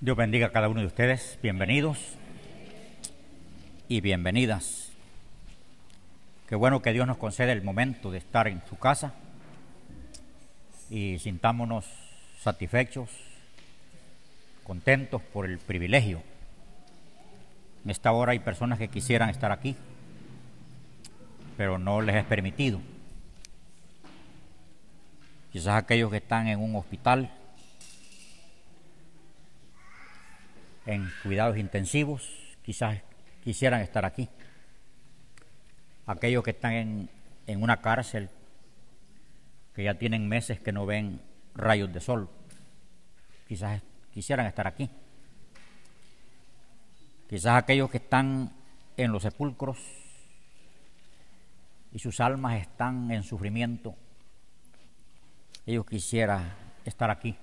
Dios bendiga a cada uno de ustedes. Bienvenidos y bienvenidas. Qué bueno que Dios nos concede el momento de estar en su casa y sintámonos satisfechos, contentos por el privilegio. En esta hora hay personas que quisieran estar aquí, pero no les es permitido. Quizás aquellos que están en un hospital en cuidados intensivos, quizás quisieran estar aquí. Aquellos que están en, en una cárcel, que ya tienen meses que no ven rayos de sol, quizás quisieran estar aquí. Quizás aquellos que están en los sepulcros y sus almas están en sufrimiento, ellos quisieran estar aquí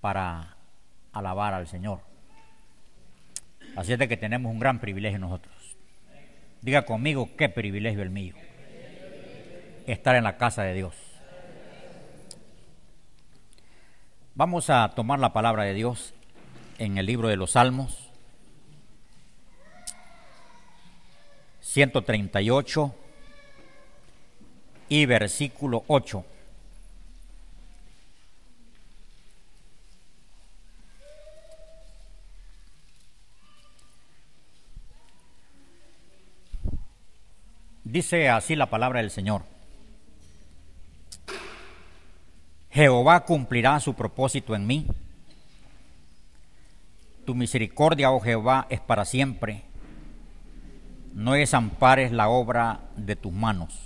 para alabar al Señor. Así es de que tenemos un gran privilegio nosotros. Diga conmigo, qué privilegio el mío. Estar en la casa de Dios. Vamos a tomar la palabra de Dios en el libro de los Salmos, 138 y versículo 8. Dice así la palabra del Señor. Jehová cumplirá su propósito en mí. Tu misericordia, oh Jehová, es para siempre. No desampares la obra de tus manos.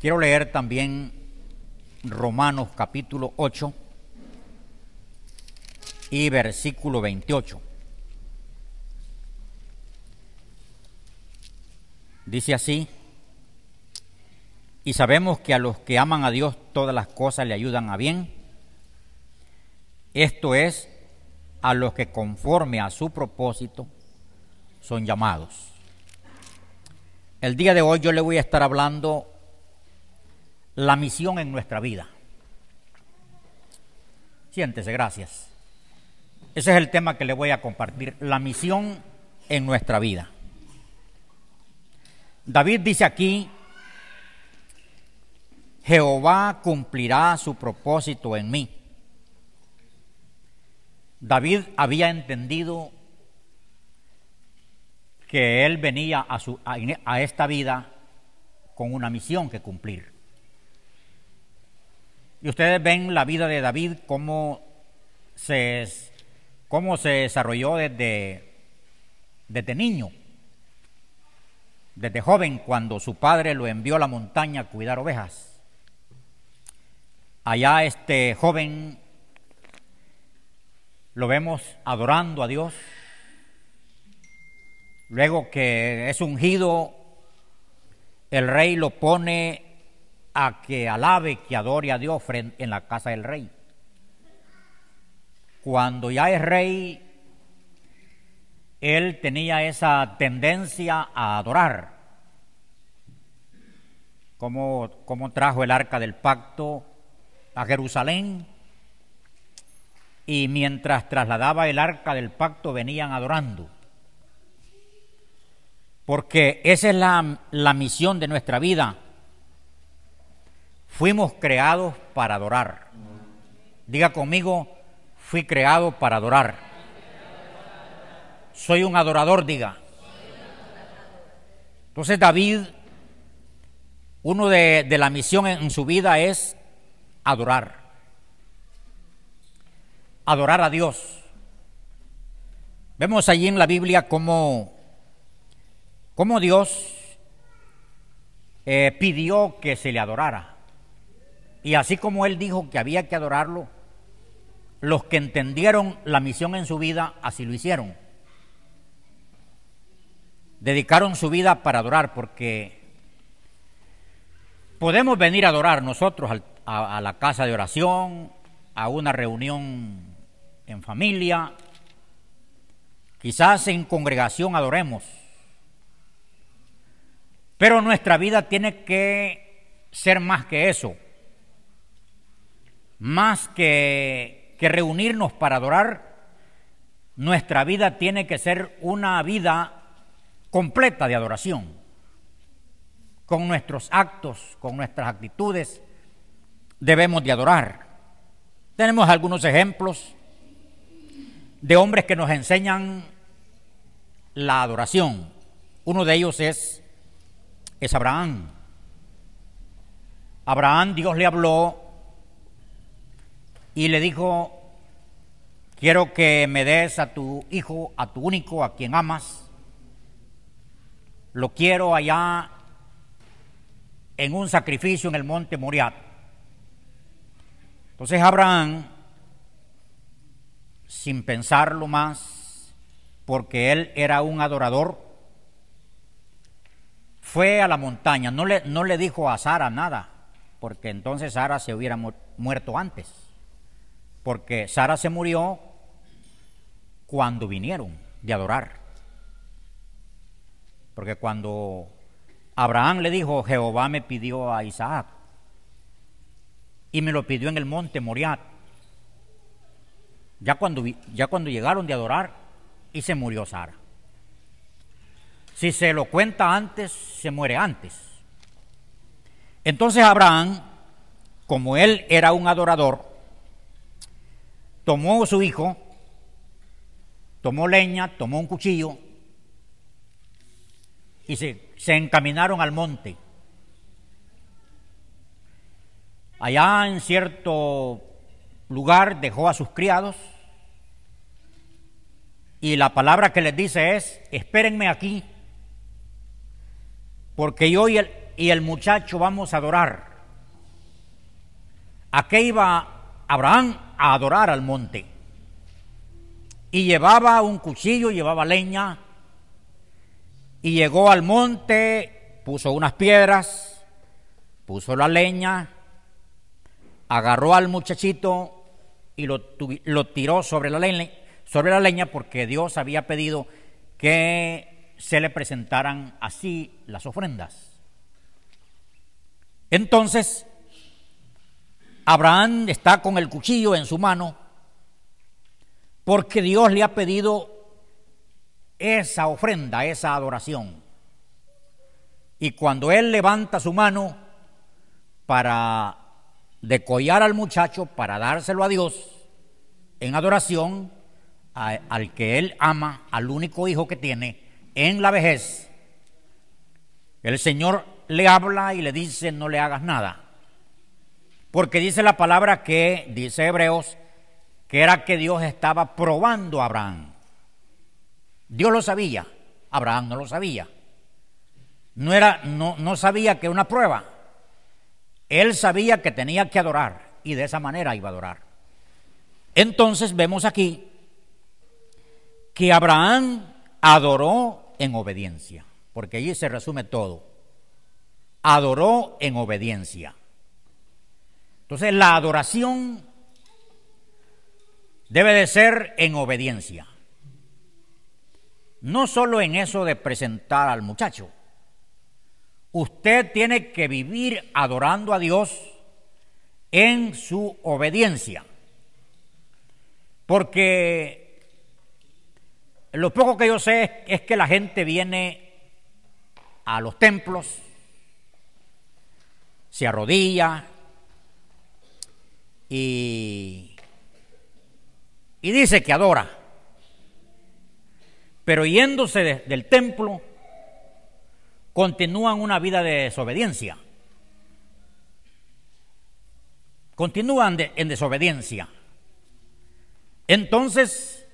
Quiero leer también Romanos capítulo 8 y versículo 28. Dice así, y sabemos que a los que aman a Dios todas las cosas le ayudan a bien. Esto es, a los que conforme a su propósito son llamados. El día de hoy yo le voy a estar hablando la misión en nuestra vida. Siéntese, gracias. Ese es el tema que le voy a compartir, la misión en nuestra vida. David dice aquí, Jehová cumplirá su propósito en mí. David había entendido que él venía a, su, a, esta vida con una misión que cumplir. Y ustedes ven la vida de David, cómo se, desarrolló desde niño desde joven cuando su padre lo envió a la montaña a cuidar ovejas. Allá este joven lo vemos adorando a Dios. Luego que es ungido, el rey lo pone a que alabe, que adore a Dios en la casa del rey. Cuando ya es rey, él tenía esa tendencia a adorar. Como, como trajo el arca del pacto a Jerusalén y mientras trasladaba el arca del pacto venían adorando. Porque esa es la, la misión de nuestra vida. Fuimos creados para adorar. Diga conmigo, fui creado para adorar. Soy un adorador, diga. Entonces David, uno de, la misión en, su vida es adorar. Adorar a Dios. Vemos allí en la Biblia cómo, cómo Dios eh, pidió que se le adorara. Y así como Él dijo que había que adorarlo, los que entendieron la misión en su vida así lo hicieron dedicaron su vida para adorar, porque podemos venir a adorar nosotros a, la casa de oración, a una reunión en familia, quizás en congregación adoremos, pero nuestra vida tiene que ser más que eso. más que, que reunirnos para adorar, nuestra vida tiene que ser una vida completa de adoración, con nuestros actos, con nuestras actitudes, debemos de adorar. Tenemos algunos ejemplos de hombres que nos enseñan la adoración. Uno de ellos es, es Abraham. Abraham, Dios le habló y le dijo, quiero que me des a tu hijo, a tu único, a quien amas. Lo quiero allá en un sacrificio en el monte Moriat. Entonces Abraham, sin pensarlo más, porque él era un adorador, fue a la montaña, no le, no le dijo a Sara nada, porque entonces Sara se hubiera muerto antes, porque Sara se murió cuando vinieron de adorar. Porque cuando Abraham le dijo, Jehová me pidió a Isaac, y me lo pidió en el monte Moriat, ya cuando, ya cuando llegaron de adorar, y se murió Sara. Si se lo cuenta antes, se muere antes. Entonces Abraham, como él era un adorador, tomó su hijo, tomó leña, tomó un cuchillo y se, se encaminaron al monte. Allá en cierto lugar dejó a sus criados y la palabra que les dice es, espérenme aquí porque yo y el, y el muchacho vamos a adorar. ¿A qué iba Abraham? A adorar al monte. Y llevaba un cuchillo, llevaba leña, y llegó al monte, puso unas piedras, puso la leña, agarró al muchachito y lo, lo tiró sobre la leña, sobre la leña porque Dios había pedido que se le presentaran así las ofrendas. Entonces, Abraham está con el cuchillo en su mano porque Dios le ha pedido esa ofrenda, esa adoración. Y cuando él levanta su mano para decollar al muchacho, para dárselo a Dios en adoración, al que él ama, al único hijo que tiene, en la vejez, el Señor le habla y le dice, no le hagas nada. Porque dice la palabra que, dice Hebreos, que era que Dios estaba probando a Abraham. Dios lo sabía, Abraham no lo sabía. No, era, no, no sabía que una prueba. Él sabía que tenía que adorar y de esa manera iba a adorar. Entonces vemos aquí que Abraham adoró en obediencia, porque allí se resume todo. Adoró en obediencia. Entonces la adoración debe de ser en obediencia. No solo en eso de presentar al muchacho. Usted tiene que vivir adorando a Dios en su obediencia. Porque lo poco que yo sé es que la gente viene a los templos, se arrodilla y, y dice que adora. Pero yéndose del templo, continúan una vida de desobediencia. Continúan en desobediencia. Entonces,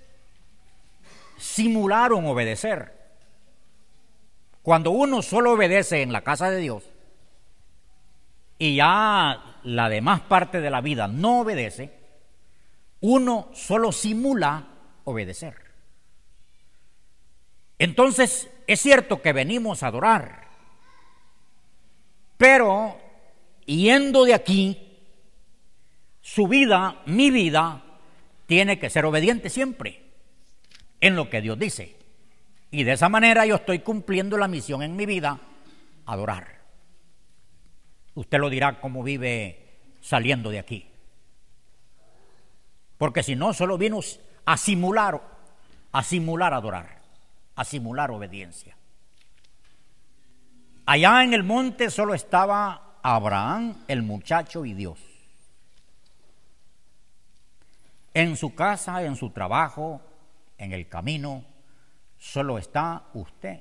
simularon obedecer. Cuando uno solo obedece en la casa de Dios y ya la demás parte de la vida no obedece, uno solo simula obedecer. Entonces, es cierto que venimos a adorar, pero yendo de aquí, su vida, mi vida, tiene que ser obediente siempre en lo que Dios dice. Y de esa manera yo estoy cumpliendo la misión en mi vida, adorar. Usted lo dirá cómo vive saliendo de aquí. Porque si no, solo vino a simular, a simular adorar, a simular obediencia. Allá en el monte solo estaba Abraham, el muchacho y Dios. En su casa, en su trabajo, en el camino, solo está usted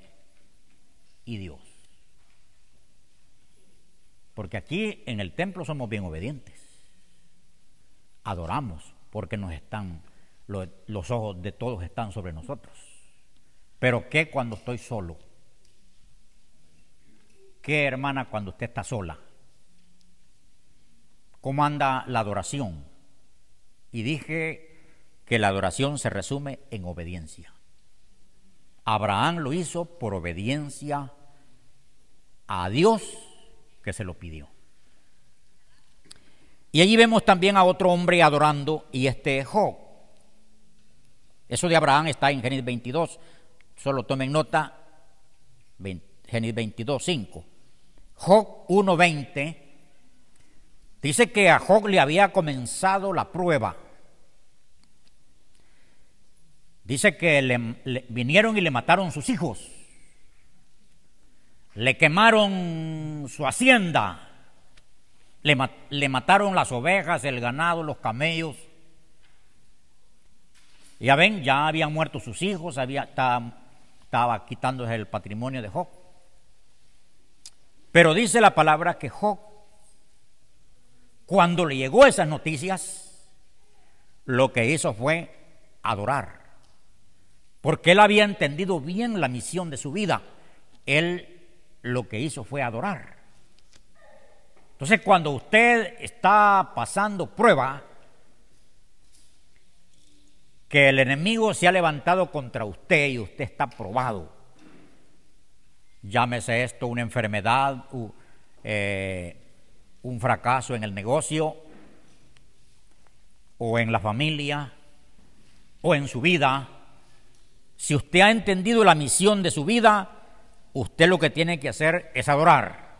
y Dios. Porque aquí en el templo somos bien obedientes. Adoramos porque nos están, los, los ojos de todos están sobre nosotros. Pero ¿qué cuando estoy solo? ¿Qué hermana cuando usted está sola? ¿Cómo anda la adoración? Y dije que la adoración se resume en obediencia. Abraham lo hizo por obediencia a Dios que se lo pidió. Y allí vemos también a otro hombre adorando y este es Job. Eso de Abraham está en Génesis 22. Solo tomen nota. Génesis 22, 5. Job 1.20 dice que a Job le había comenzado la prueba. Dice que vinieron y le mataron sus hijos. Le quemaron su hacienda. Le, le mataron las ovejas, el ganado, los camellos. Ya ven, ya habían muerto sus hijos, había, estaba, estaba quitándose el patrimonio de Job. Pero dice la palabra que Job, cuando le llegó esas noticias, lo que hizo fue adorar. Porque él había entendido bien la misión de su vida. Él lo que hizo fue adorar. Entonces cuando usted está pasando prueba, que el enemigo se ha levantado contra usted y usted está probado, llámese esto una enfermedad, eh, un fracaso en el negocio, o en la familia, o en su vida, si usted ha entendido la misión de su vida, usted lo que tiene que hacer es adorar.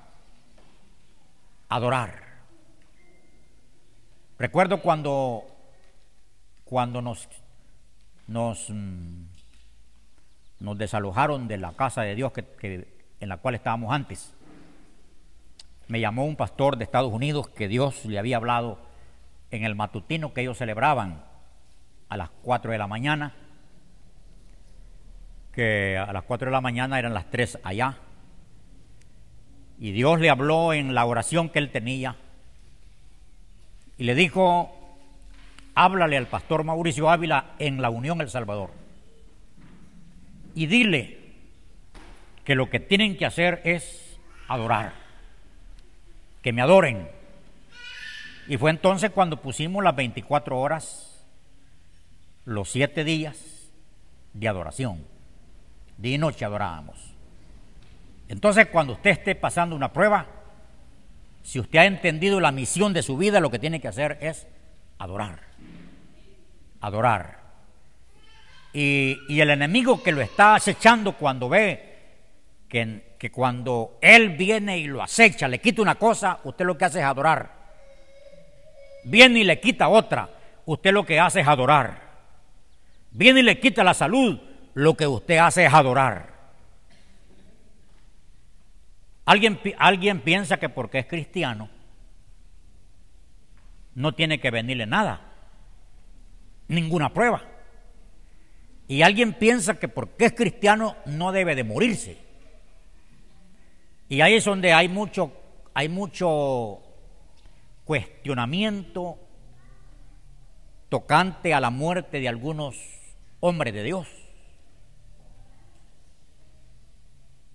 Adorar. Recuerdo cuando, cuando nos, nos mm, nos desalojaron de la casa de Dios que, en la cual estábamos antes. Me llamó un pastor de Estados Unidos que Dios le había hablado en el matutino que ellos celebraban a las 4 de la mañana, que a las 4 de la mañana eran las 3 allá. Y Dios le habló en la oración que él tenía y le dijo, háblale al pastor Mauricio Ávila en la Unión El Salvador y dile que lo que tienen que hacer es adorar, que me adoren. Y fue entonces cuando pusimos las 24 horas, los siete días de adoración. Día y noche adorábamos. Entonces cuando usted esté pasando una prueba, si usted ha entendido la misión de su vida, lo que tiene que hacer es adorar. Adorar. Y, el enemigo que lo está acechando cuando ve que, que cuando él viene y lo acecha, le quita una cosa, usted lo que hace es adorar. Viene y le quita otra, usted lo que hace es adorar. Viene y le quita la salud, lo que usted hace es adorar. Alguien, alguien piensa que porque es cristiano no tiene que venirle nada, ninguna prueba. Y alguien piensa que porque es cristiano no debe de morirse. Y ahí es donde hay mucho, hay mucho cuestionamiento tocante a la muerte de algunos hombres de Dios.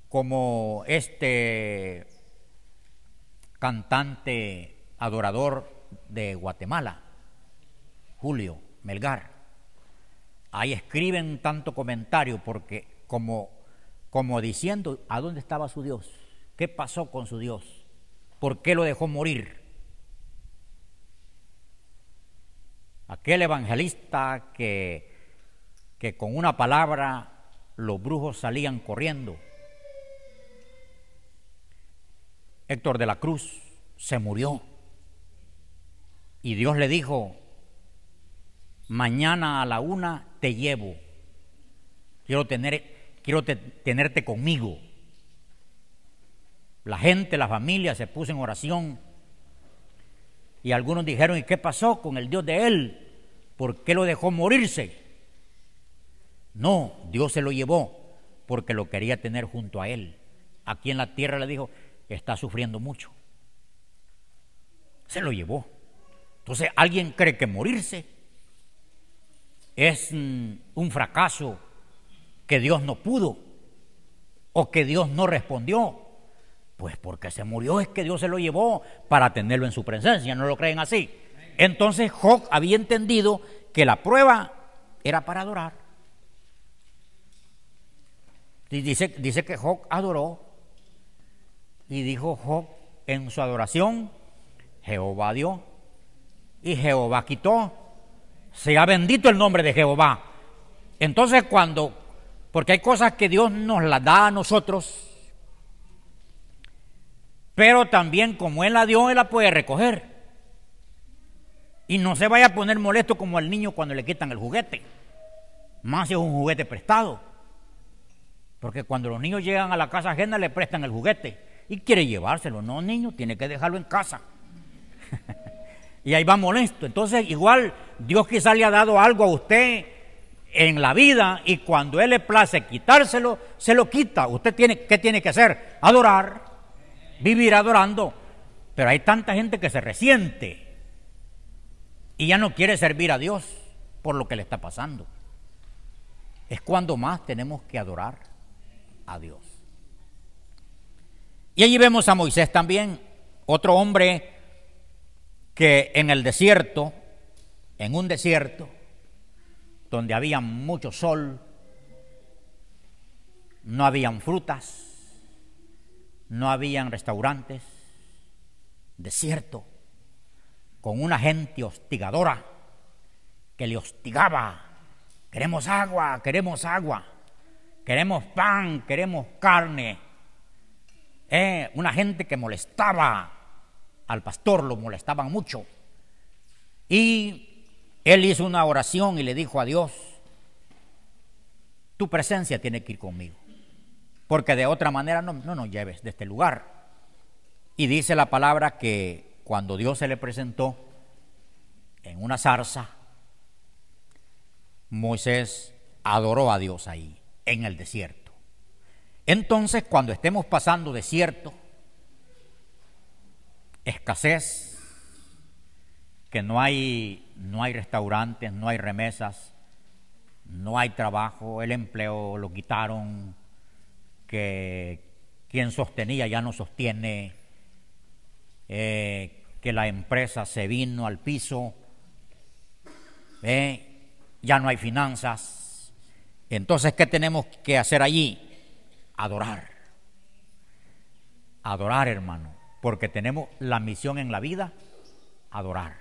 Como este cantante adorador de Guatemala, Julio Melgar ahí escriben tanto comentario porque como, como diciendo, ¿a dónde estaba su Dios? ¿Qué pasó con su Dios? ¿Por qué lo dejó morir? Aquel evangelista que, que con una palabra los brujos salían corriendo. Héctor de la Cruz se murió. Y Dios le dijo, mañana a la una te llevo. Quiero, tener, quiero tenerte conmigo. La gente, la familia se puso en oración. Y algunos dijeron, ¿y qué pasó con el Dios de él? ¿Por qué lo dejó morirse? No, Dios se lo llevó porque lo quería tener junto a él. Aquí en la tierra le dijo, está sufriendo mucho. Se lo llevó. Entonces, ¿alguien cree que morirse es un fracaso que Dios no pudo o que Dios no respondió? Pues porque se murió es que Dios se lo llevó para tenerlo en su presencia, ¿no lo creen así? Entonces Job había entendido que la prueba era para adorar. Y dice, dice que Job adoró y dijo Job en su adoración, Jehová dio y Jehová quitó. Sea bendito el nombre de Jehová. Entonces cuando, porque hay cosas que Dios nos las da a nosotros, pero también como Él la dio, Él la puede recoger. Y no se vaya a poner molesto como el niño cuando le quitan el juguete. Más si es un juguete prestado. Porque cuando los niños llegan a la casa ajena le prestan el juguete y quiere llevárselo. No, niño, tiene que dejarlo en casa. y ahí va molesto. Entonces, igual Dios quizá le ha dado algo a usted en la vida y cuando Él le place quitárselo, se lo quita. Usted tiene, ¿qué tiene que hacer? Adorar vivir adorando. Pero hay tanta gente que se resiente y ya no quiere servir a Dios por lo que le está pasando. Es cuando más tenemos que adorar a Dios. Y allí vemos a Moisés también, otro hombre que en el desierto, en un desierto, donde había mucho sol, no habían frutas, no habían restaurantes, desierto, con una gente hostigadora que le hostigaba. Queremos agua, queremos agua, queremos pan, queremos carne. Eh, una gente que molestaba al pastor, lo molestaban mucho. Y él hizo una oración y le dijo a Dios, tu presencia tiene que ir conmigo porque de otra manera no, no nos lleves de este lugar. Y dice la palabra que cuando Dios se le presentó en una zarza, Moisés adoró a Dios ahí, en el desierto. Entonces, cuando estemos pasando desierto, escasez, que no hay, no hay restaurantes, no hay remesas, no hay trabajo, el empleo lo quitaron, que quien sostenía ya no sostiene, eh, que la empresa se vino al piso, eh, ya no hay finanzas. Entonces, ¿qué tenemos que hacer allí? Adorar. Adorar, hermano, porque tenemos la misión en la vida, adorar.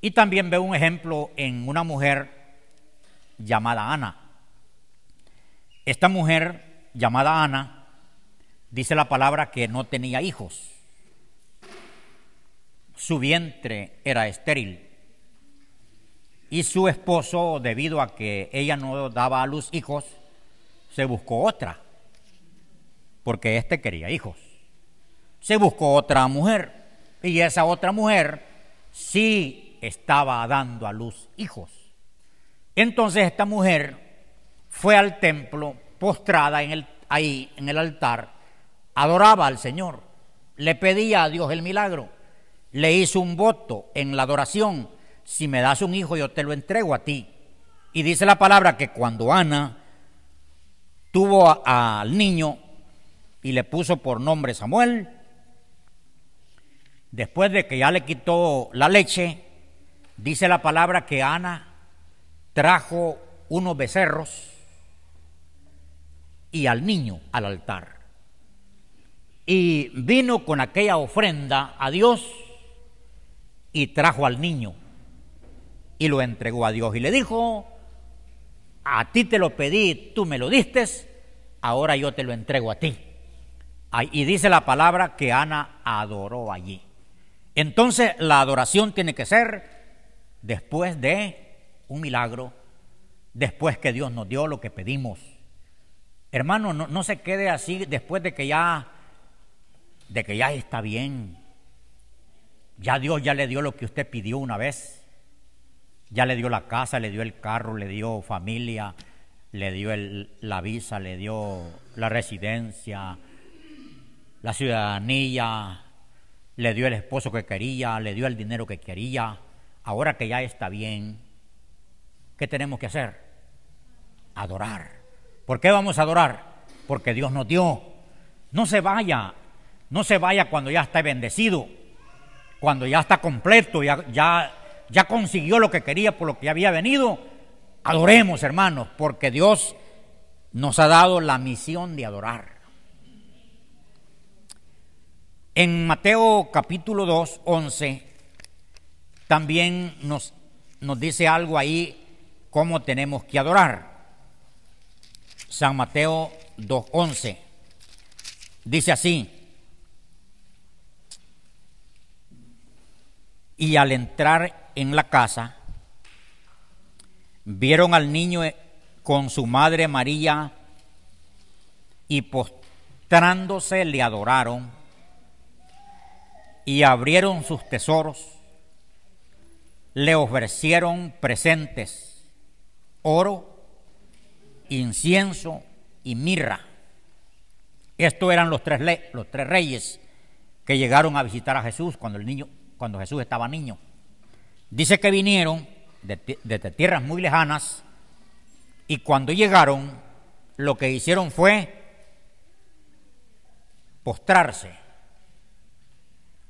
Y también veo un ejemplo en una mujer llamada Ana. Esta mujer llamada Ana dice la palabra que no tenía hijos. Su vientre era estéril. Y su esposo, debido a que ella no daba a luz hijos, se buscó otra, porque éste quería hijos. Se buscó otra mujer, y esa otra mujer sí estaba dando a luz hijos. Entonces esta mujer fue al templo postrada en el, ahí en el altar, adoraba al Señor, le pedía a Dios el milagro, le hizo un voto en la adoración, si me das un hijo yo te lo entrego a ti. Y dice la palabra que cuando Ana tuvo al niño y le puso por nombre Samuel, después de que ya le quitó la leche, dice la palabra que Ana trajo unos becerros y al niño al altar. Y vino con aquella ofrenda a Dios y trajo al niño y lo entregó a Dios y le dijo, a ti te lo pedí, tú me lo diste, ahora yo te lo entrego a ti. Y dice la palabra que Ana adoró allí. Entonces la adoración tiene que ser después de un milagro, después que Dios nos dio lo que pedimos. Hermano, no, se quede así después de que ya, de que ya está bien. Ya Dios ya le dio lo que usted pidió una vez. Ya le dio la casa, le dio el carro, le dio familia, le dio la visa, le dio la residencia, la ciudadanía, le dio el esposo que quería, le dio el dinero que quería. Ahora que ya está bien, ¿qué tenemos que hacer? Adorar. ¿Por qué vamos a adorar? Porque Dios nos dio. No se vaya, no se vaya cuando ya está bendecido, cuando ya está completo, ya, ya, ya consiguió lo que quería por lo que había venido. Adoremos, hermanos, porque Dios nos ha dado la misión de adorar. En Mateo capítulo 2, 11, también nos, nos dice algo ahí, cómo tenemos que adorar. San Mateo 2, 11. Dice así, y al entrar en la casa, vieron al niño con su madre María y postrándose le adoraron y abrieron sus tesoros, le ofrecieron presentes, oro, incienso y mirra. Estos eran los tres, los tres reyes que llegaron a visitar a Jesús cuando, el niño, cuando Jesús estaba niño. Dice que vinieron desde tierras muy lejanas y cuando llegaron lo que hicieron fue postrarse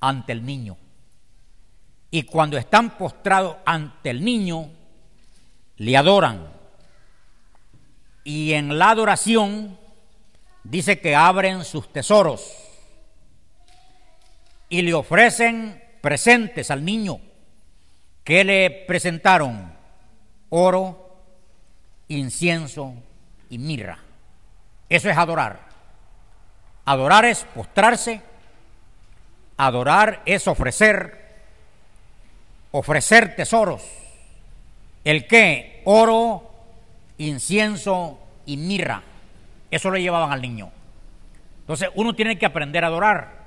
ante el niño. Y cuando están postrados ante el niño, le adoran. Y en la adoración dice que abren sus tesoros y le ofrecen presentes al niño. que le presentaron? Oro, incienso y mirra. Eso es adorar. Adorar es postrarse Adorar es ofrecer, ofrecer tesoros. ¿El qué? Oro, incienso y mirra. Eso le llevaban al niño. Entonces uno tiene que aprender a adorar.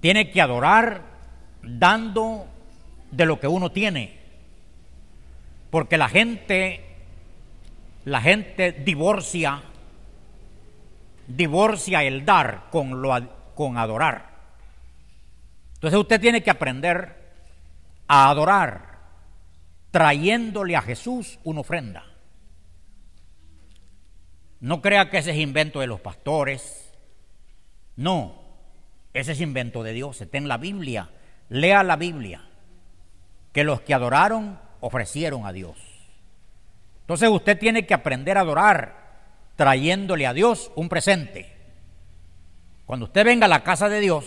Tiene que adorar dando de lo que uno tiene. Porque la gente, la gente divorcia, divorcia el dar con lo, con adorar. Entonces usted tiene que aprender a adorar trayéndole a Jesús una ofrenda. No crea que ese es invento de los pastores. No, ese es invento de Dios. Está en la Biblia. Lea la Biblia. Que los que adoraron ofrecieron a Dios. Entonces usted tiene que aprender a adorar trayéndole a Dios un presente. Cuando usted venga a la casa de Dios,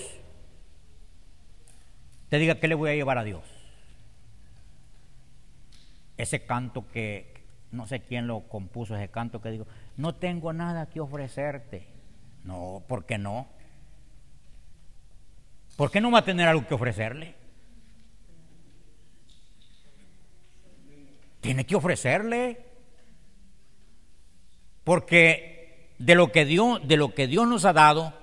te diga qué le voy a llevar a Dios. Ese canto que no sé quién lo compuso, ese canto que digo, no tengo nada que ofrecerte. No, ¿por qué no? ¿Por qué no va a tener algo que ofrecerle? Tiene que ofrecerle. Porque de lo que Dios, de lo que Dios nos ha dado,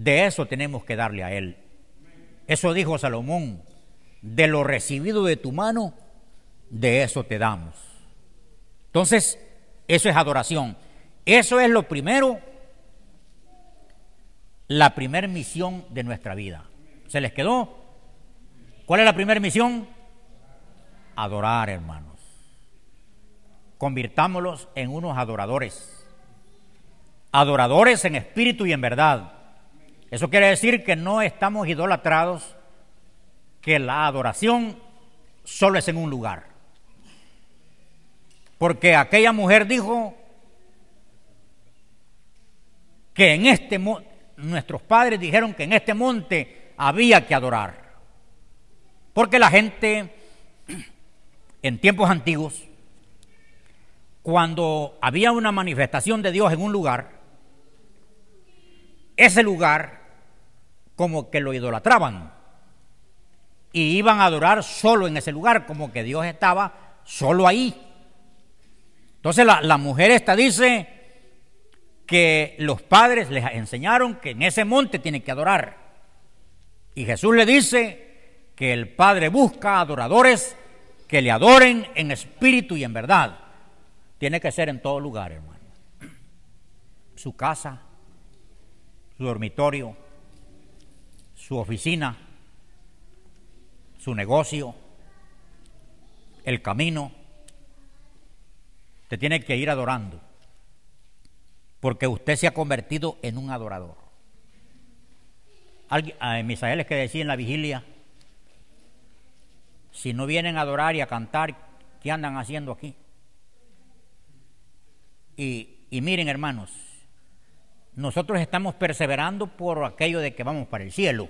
de eso tenemos que darle a Él. Eso dijo Salomón, de lo recibido de tu mano, de eso te damos. Entonces, eso es adoración. Eso es lo primero, la primera misión de nuestra vida. ¿Se les quedó? ¿Cuál es la primera misión? Adorar, hermanos. Convirtámoslos en unos adoradores. Adoradores en espíritu y en verdad eso quiere decir que no estamos idolatrados, que la adoración solo es en un lugar. Porque aquella mujer dijo que en este nuestros padres dijeron que en este monte había que adorar. Porque la gente en tiempos antiguos, cuando había una manifestación de Dios en un lugar, ese lugar como que lo idolatraban. y iban a adorar solo en ese lugar, como que Dios estaba solo ahí. Entonces la, la mujer esta dice que los padres les enseñaron que en ese monte tienen que adorar. Y Jesús le dice que el Padre busca adoradores que le adoren en espíritu y en verdad. Tiene que ser en todo lugar, hermano. Su casa, su dormitorio, su oficina, su negocio, el camino. Te tiene que ir adorando, porque usted se ha convertido en un adorador. Alguien, a Misael que decía en la vigilia, si no vienen a adorar y a cantar, ¿qué andan haciendo aquí? Y, y miren hermanos, nosotros estamos perseverando por aquello de que vamos para el cielo.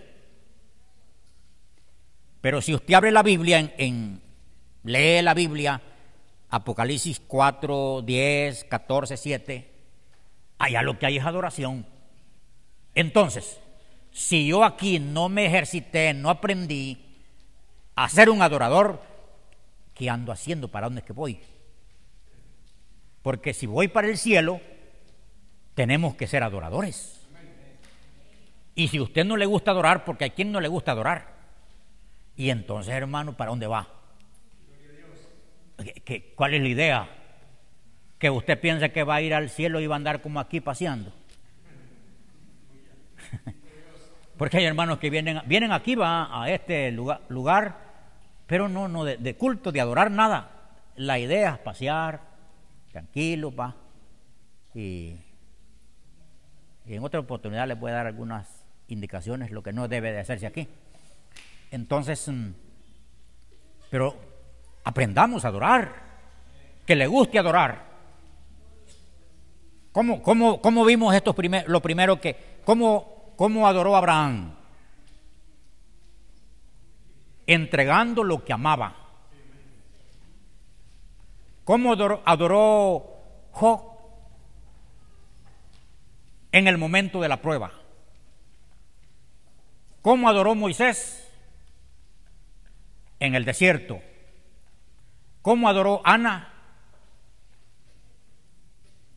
Pero si usted abre la Biblia, en, lee la Biblia, Apocalipsis 4, 10, 14, 7, allá lo que hay es adoración. Entonces, si yo aquí no me ejercité, no aprendí a ser un adorador, ¿qué ando haciendo? ¿Para dónde es que voy? Porque si voy para el cielo, tenemos que ser adoradores. Y si usted no le gusta adorar, porque a quien no le gusta adorar, y entonces, hermano, ¿para dónde va? ¿Qué, cuál es la idea? Que usted piense que va a ir al cielo y va a andar como aquí paseando. Porque hay hermanos que vienen, vienen aquí, va a este lugar, lugar pero no, no de, culto, de adorar nada. La idea es pasear, tranquilo, va. Y, y en otra oportunidad les voy a dar algunas indicaciones, lo que no debe de hacerse aquí. Entonces, mm, pero aprendamos a adorar, que le guste adorar. ¿Cómo, cómo, cómo vimos estos primeros, lo primero que, cómo, cómo adoró Abraham? Entregando lo que amaba. ¿Cómo adoró, adoró Job en el momento de la prueba? ¿Cómo adoró Moisés en el desierto. ¿Cómo adoró Ana?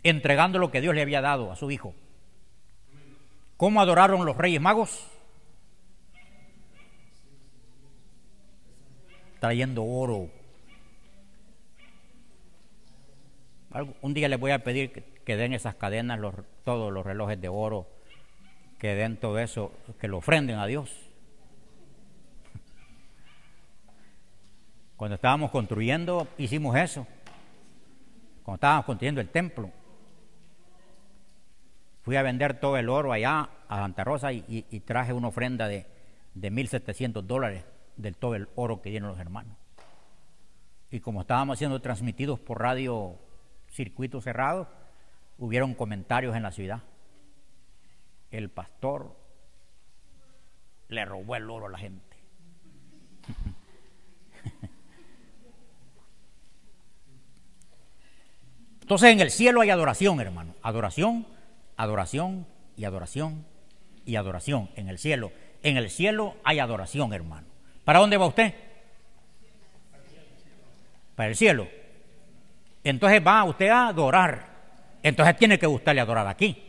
Entregando lo que Dios le había dado a su hijo. ¿Cómo adoraron los reyes magos? Trayendo oro. Un día les voy a pedir que, den esas cadenas, todos los relojes de oro, que den todo eso, que lo ofrenden a Dios. Cuando estábamos construyendo, hicimos eso. Cuando estábamos construyendo el templo. Fui a vender todo el oro allá a Santa Rosa y, traje una ofrenda de, de 1.700 dólares del todo el oro que dieron los hermanos. Y como estábamos siendo transmitidos por radio circuito cerrado, hubieron comentarios en la ciudad. El pastor le robó el oro a la gente. Entonces en el cielo hay adoración, hermano. Adoración, adoración y adoración y adoración en el cielo. En el cielo hay adoración, hermano. ¿Para dónde va usted? Para el cielo. Entonces va usted a adorar. Entonces tiene que gustarle adorar aquí.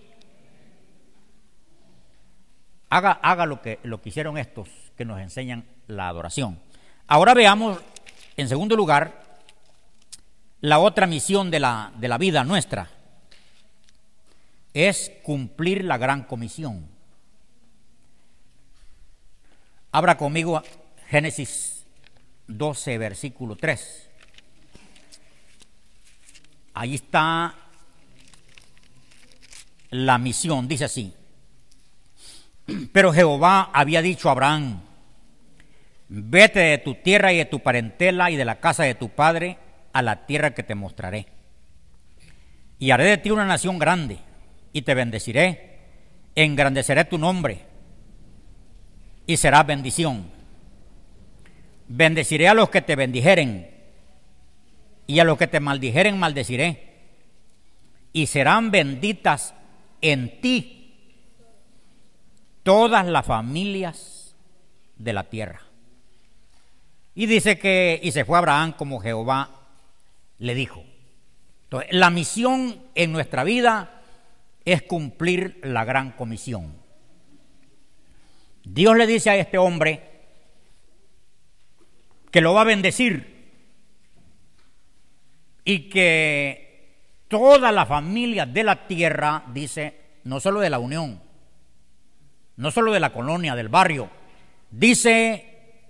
Haga, haga lo, que, lo que hicieron estos que nos enseñan la adoración. Ahora veamos, en segundo lugar, la otra misión de la, de la vida nuestra es cumplir la gran comisión. Abra conmigo Génesis 12, versículo 3. Ahí está la misión, dice así. Pero Jehová había dicho a Abraham, vete de tu tierra y de tu parentela y de la casa de tu padre a la tierra que te mostraré. Y haré de ti una nación grande, y te bendeciré, engrandeceré tu nombre, y será bendición. Bendeciré a los que te bendijeren, y a los que te maldijeren maldeciré, y serán benditas en ti todas las familias de la tierra. Y dice que, y se fue Abraham como Jehová le dijo. Entonces, la misión en nuestra vida es cumplir la gran comisión. Dios le dice a este hombre que lo va a bendecir y que toda la familia de la tierra, dice, no solo de la unión, no solo de la colonia, del barrio, dice,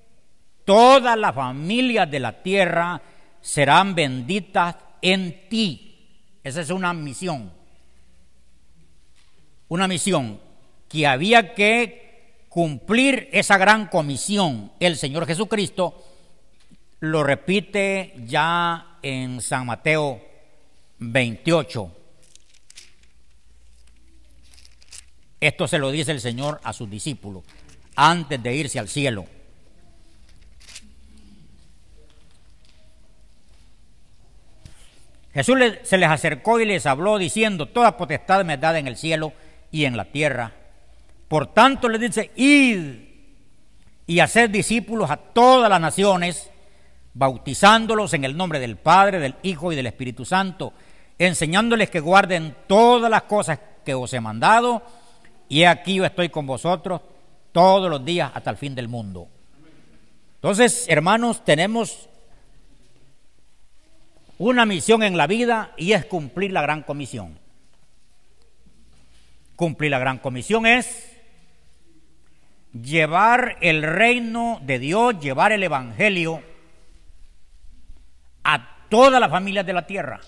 todas las familias de la tierra serán benditas en ti. Esa es una misión. Una misión que había que cumplir esa gran comisión. El Señor Jesucristo lo repite ya en San Mateo 28. Esto se lo dice el Señor a sus discípulos antes de irse al cielo. Jesús se les acercó y les habló diciendo, toda potestad me da en el cielo y en la tierra. Por tanto les dice, id y haced discípulos a todas las naciones, bautizándolos en el nombre del Padre, del Hijo y del Espíritu Santo, enseñándoles que guarden todas las cosas que os he mandado, y aquí yo estoy con vosotros todos los días hasta el fin del mundo. Entonces, hermanos, tenemos una misión en la vida y es cumplir la gran comisión. Cumplir la gran comisión es llevar el reino de Dios, llevar el Evangelio a todas las familias de la tierra.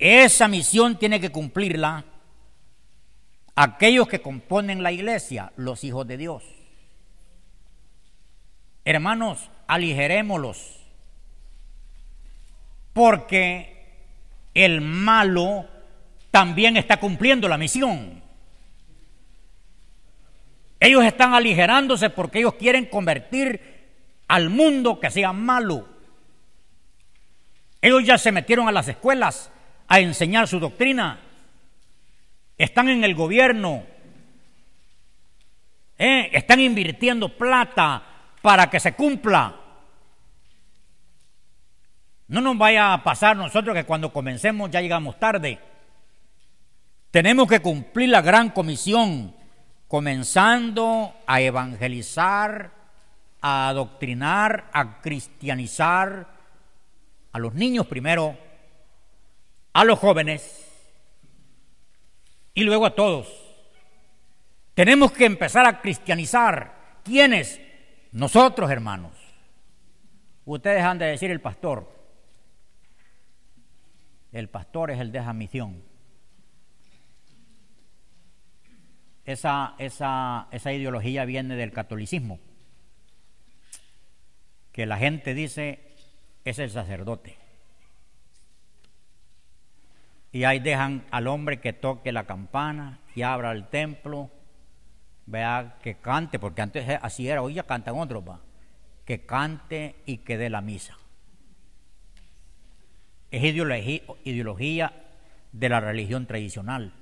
Esa misión tiene que cumplirla aquellos que componen la iglesia, los hijos de Dios. Hermanos, aligerémoslos porque el malo también está cumpliendo la misión. Ellos están aligerándose porque ellos quieren convertir al mundo que sea malo. Ellos ya se metieron a las escuelas a enseñar su doctrina. Están en el gobierno. ¿eh? Están invirtiendo plata para que se cumpla. No nos vaya a pasar nosotros que cuando comencemos ya llegamos tarde. Tenemos que cumplir la gran comisión, comenzando a evangelizar, a adoctrinar, a cristianizar a los niños primero, a los jóvenes y luego a todos. Tenemos que empezar a cristianizar. ¿Quiénes? Nosotros, hermanos. Ustedes han de decir el pastor. El pastor es el de esa misión. Esa, esa, esa ideología viene del catolicismo, que la gente dice es el sacerdote. Y ahí dejan al hombre que toque la campana y abra el templo, vea que cante, porque antes así era, hoy ya cantan otros, va, que cante y que dé la misa es ideología, de la religión tradicional.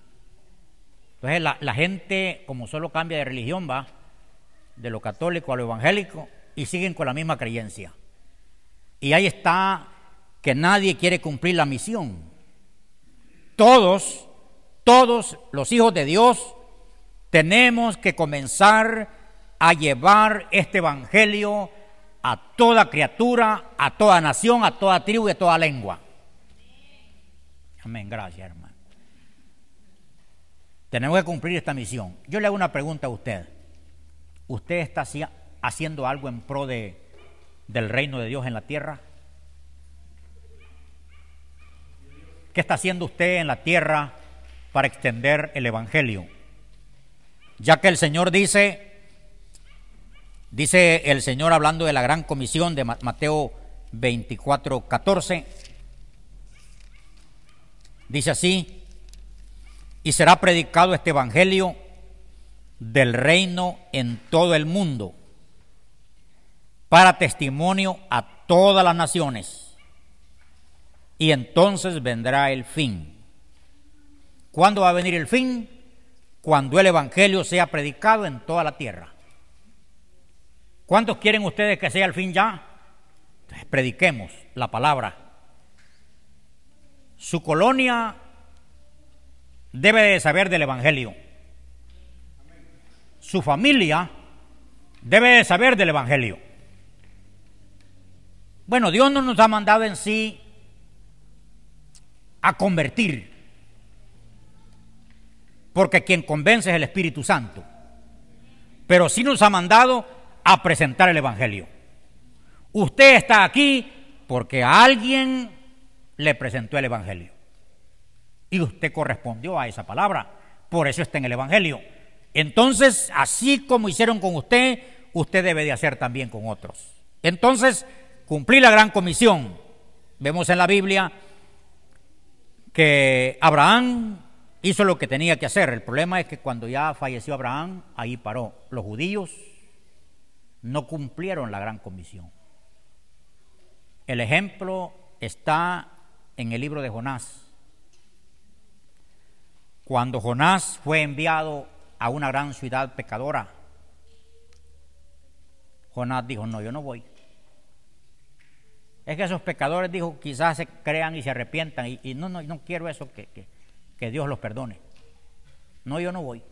Entonces la, gente, como solo cambia de religión, va de lo católico a lo evangélico y siguen con la misma creencia. Y ahí está que nadie quiere cumplir la misión. Todos, todos los hijos de Dios tenemos que comenzar a llevar este evangelio a toda criatura, a toda nación, a toda tribu y a toda lengua. Amén, gracias hermano. Tenemos que cumplir esta misión. Yo le hago una pregunta a usted. ¿Usted está haciendo algo en pro de, del reino de Dios en la tierra? ¿Qué está haciendo usted en la tierra para extender el Evangelio? Ya que el Señor dice, dice el Señor hablando de la gran comisión de Mateo 24, 14, Dice así, y será predicado este Evangelio del reino en todo el mundo para testimonio a todas las naciones. Y entonces vendrá el fin. ¿Cuándo va a venir el fin? Cuando el Evangelio sea predicado en toda la tierra. ¿Cuántos quieren ustedes que sea el fin ya? Entonces, prediquemos la palabra. Su colonia debe de saber del Evangelio. Su familia debe de saber del Evangelio. Bueno, Dios no nos ha mandado en sí a convertir, porque quien convence es el Espíritu Santo, pero sí nos ha mandado a presentar el Evangelio. Usted está aquí porque alguien le presentó el Evangelio y usted correspondió a esa palabra, por eso está en el Evangelio. Entonces, así como hicieron con usted, usted debe de hacer también con otros. Entonces, Cumplí la gran comisión. Vemos en la Biblia que Abraham hizo lo que tenía que hacer. El problema es que cuando ya falleció Abraham, ahí paró. Los judíos no cumplieron la gran comisión. El ejemplo está en el libro de Jonás. Cuando Jonás fue enviado a una gran ciudad pecadora, Jonás dijo, no, yo no voy. Es que esos pecadores, dijo, quizás se crean y se arrepientan. Y, no, no, no quiero eso, que, que, Dios los perdone. No, yo no voy.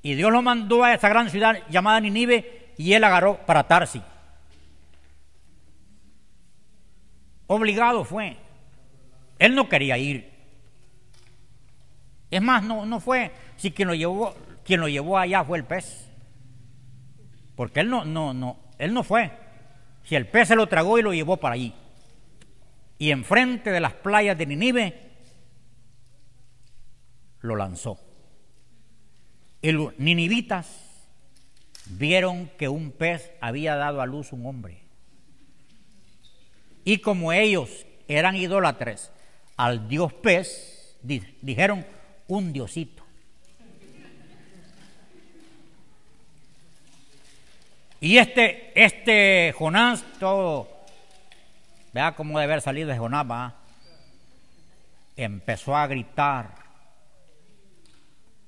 Y Dios lo mandó a esa gran ciudad llamada Ninive y él agarró para Tarsi. Obligado fue. Él no quería ir. Es más, no, no fue. Si quien lo llevó, quien lo llevó allá fue el pez. Porque él no, no, no, él no fue. Si el pez se lo tragó y lo llevó para allí. Y enfrente de las playas de Ninive lo lanzó. Y los ninivitas vieron que un pez había dado a luz un hombre. Y como ellos eran idólatres al dios pez, dijeron un diosito. Y este, este Jonás, todo, vea cómo debe haber salido de Jonás, va, empezó a gritar.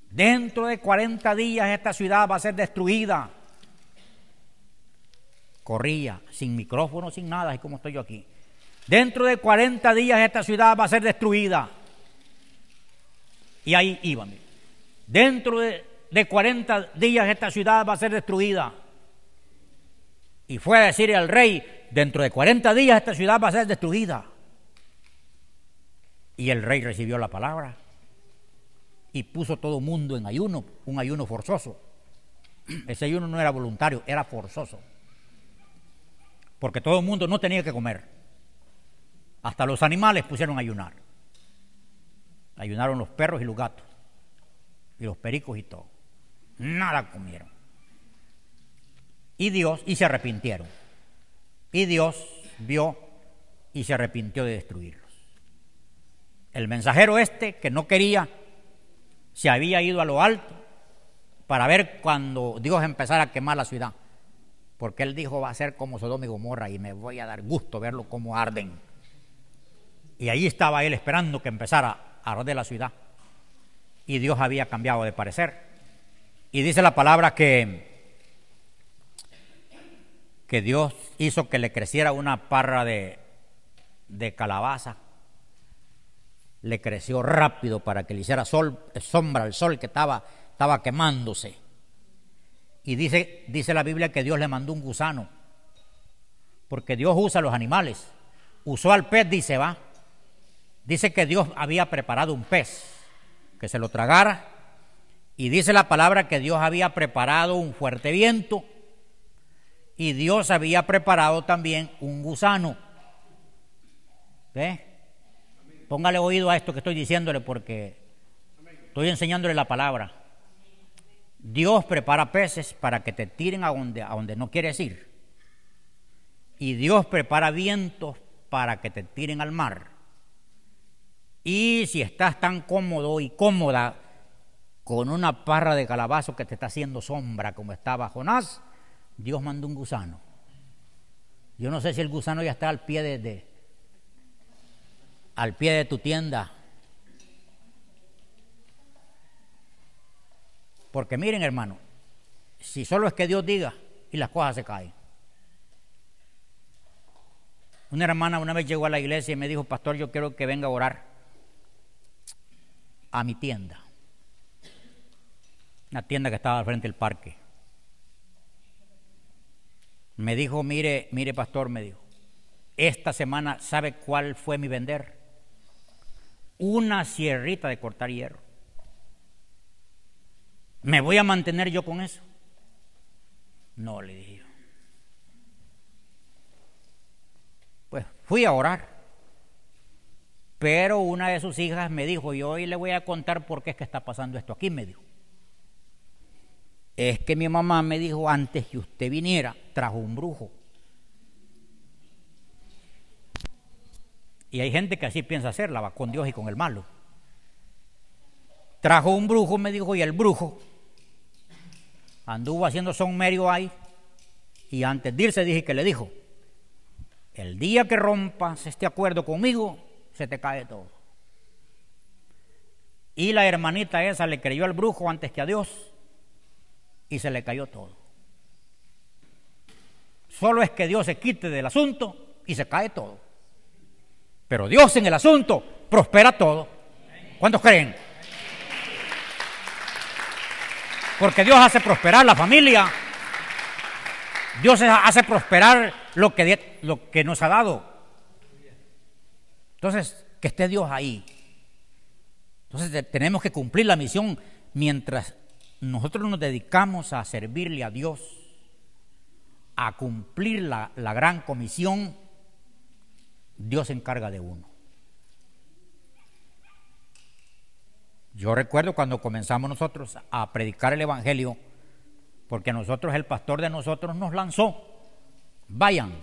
Dentro de 40 días esta ciudad va a ser destruida. Corría, sin micrófono, sin nada, así como estoy yo aquí. Dentro de 40 días esta ciudad va a ser destruida. Y ahí iban. Dentro de, de 40 días esta ciudad va a ser destruida. Y fue a decirle al rey, dentro de 40 días esta ciudad va a ser destruida. Y el rey recibió la palabra y puso todo el mundo en ayuno, un ayuno forzoso. Ese ayuno no era voluntario, era forzoso. Porque todo el mundo no tenía que comer. Hasta los animales pusieron a ayunar. Ayunaron los perros y los gatos. Y los pericos y todo. Nada comieron y Dios y se arrepintieron. Y Dios vio y se arrepintió de destruirlos. El mensajero este que no quería se había ido a lo alto para ver cuando Dios empezara a quemar la ciudad. Porque él dijo va a ser como Sodoma y Gomorra y me voy a dar gusto verlo como arden. Y ahí estaba él esperando que empezara a arder la ciudad. Y Dios había cambiado de parecer. Y dice la palabra que que Dios hizo que le creciera una parra de, calabaza. Le creció rápido para que le hiciera sol, sombra al sol que estaba, estaba quemándose. Y dice, dice la Biblia que Dios le mandó un gusano, porque Dios usa los animales. Usó al pez, dice, va. Dice que Dios había preparado un pez que se lo tragara. Y dice la palabra que Dios había preparado un fuerte viento y Dios había preparado también un gusano. ¿Ve? Póngale oído a esto que estoy diciéndole porque estoy enseñándole la palabra. Dios prepara peces para que te tiren a donde, a donde no quieres ir. Y Dios prepara vientos para que te tiren al mar. Y si estás tan cómodo y cómoda con una parra de calabazo que te está haciendo sombra como estaba Jonás, Dios mandó un gusano. Yo no sé si el gusano ya está al pie de, al pie de tu tienda. Porque miren, hermano, si solo es que Dios diga y las cosas se caen. Una hermana una vez llegó a la iglesia y me dijo, pastor, yo quiero que venga a orar a mi tienda. Una tienda que estaba al frente del parque. Me dijo, mire, mire pastor, me dijo, esta semana, ¿sabe cuál fue mi vender? Una sierrita de cortar hierro. ¿Me voy a mantener yo con eso? No, le dije yo. Pues fui a orar. Pero una de sus hijas me dijo, yo hoy le voy a contar por qué es que está pasando esto aquí, me dijo. Es que mi mamá me dijo antes que usted viniera, trajo un brujo. Y hay gente que así piensa hacerla, va con Dios y con el malo. Trajo un brujo, me dijo, y el brujo anduvo haciendo son medio ahí. Y antes de irse dije que le dijo, el día que rompas este acuerdo conmigo, se te cae todo. Y la hermanita esa le creyó al brujo antes que a Dios y se le cayó todo. Solo es que Dios se quite del asunto y se cae todo. Pero Dios en el asunto prospera todo. ¿Cuántos creen? Porque Dios hace prosperar la familia. Dios hace prosperar lo que, lo que nos ha dado. Entonces, que esté Dios ahí. Entonces tenemos que cumplir la misión mientras nosotros nos dedicamos a servirle a Dios, a cumplir la, gran comisión, Dios se encarga de uno. Yo recuerdo cuando comenzamos nosotros a predicar el Evangelio, porque nosotros, el pastor de nosotros nos lanzó, vayan.